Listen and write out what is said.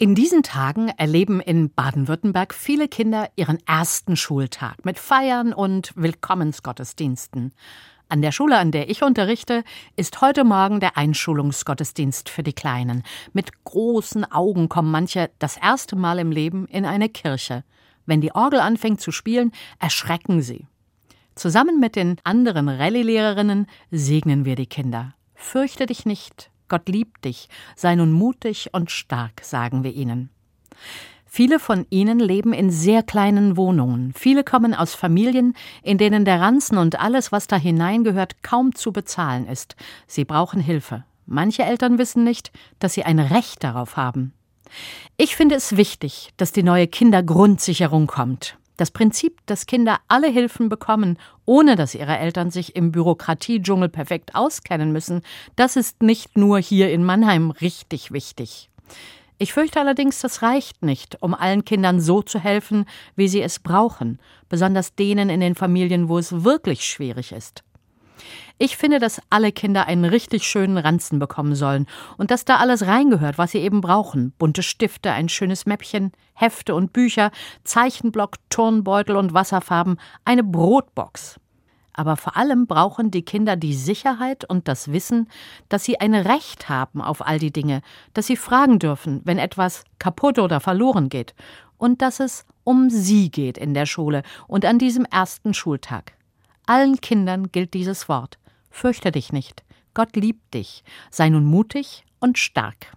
In diesen Tagen erleben in Baden-Württemberg viele Kinder ihren ersten Schultag mit Feiern und Willkommensgottesdiensten. An der Schule, an der ich unterrichte, ist heute Morgen der Einschulungsgottesdienst für die Kleinen. Mit großen Augen kommen manche das erste Mal im Leben in eine Kirche. Wenn die Orgel anfängt zu spielen, erschrecken sie. Zusammen mit den anderen Rallye-Lehrerinnen segnen wir die Kinder. Fürchte dich nicht, Gott liebt dich, sei nun mutig und stark, sagen wir ihnen. Viele von ihnen leben in sehr kleinen Wohnungen. Viele kommen aus Familien, in denen der Ranzen und alles, was da hineingehört, kaum zu bezahlen ist. Sie brauchen Hilfe. Manche Eltern wissen nicht, dass sie ein Recht darauf haben. Ich finde es wichtig, dass die neue Kindergrundsicherung kommt. Das Prinzip, dass Kinder alle Hilfen bekommen, ohne dass ihre Eltern sich im Bürokratiedschungel perfekt auskennen müssen, das ist nicht nur hier in Mannheim richtig wichtig. Ich fürchte allerdings, das reicht nicht, um allen Kindern so zu helfen, wie sie es brauchen, besonders denen in den Familien, wo es wirklich schwierig ist. Ich finde, dass alle Kinder einen richtig schönen Ranzen bekommen sollen und dass da alles reingehört, was sie eben brauchen. Bunte Stifte, ein schönes Mäppchen, Hefte und Bücher, Zeichenblock, Turnbeutel und Wasserfarben, eine Brotbox. Aber vor allem brauchen die Kinder die Sicherheit und das Wissen, dass sie ein Recht haben auf all die Dinge, dass sie fragen dürfen, wenn etwas kaputt oder verloren geht, und dass es um sie geht in der Schule und an diesem ersten Schultag. Allen Kindern gilt dieses Wort. Fürchte dich nicht. Gott liebt dich. Sei nun mutig und stark.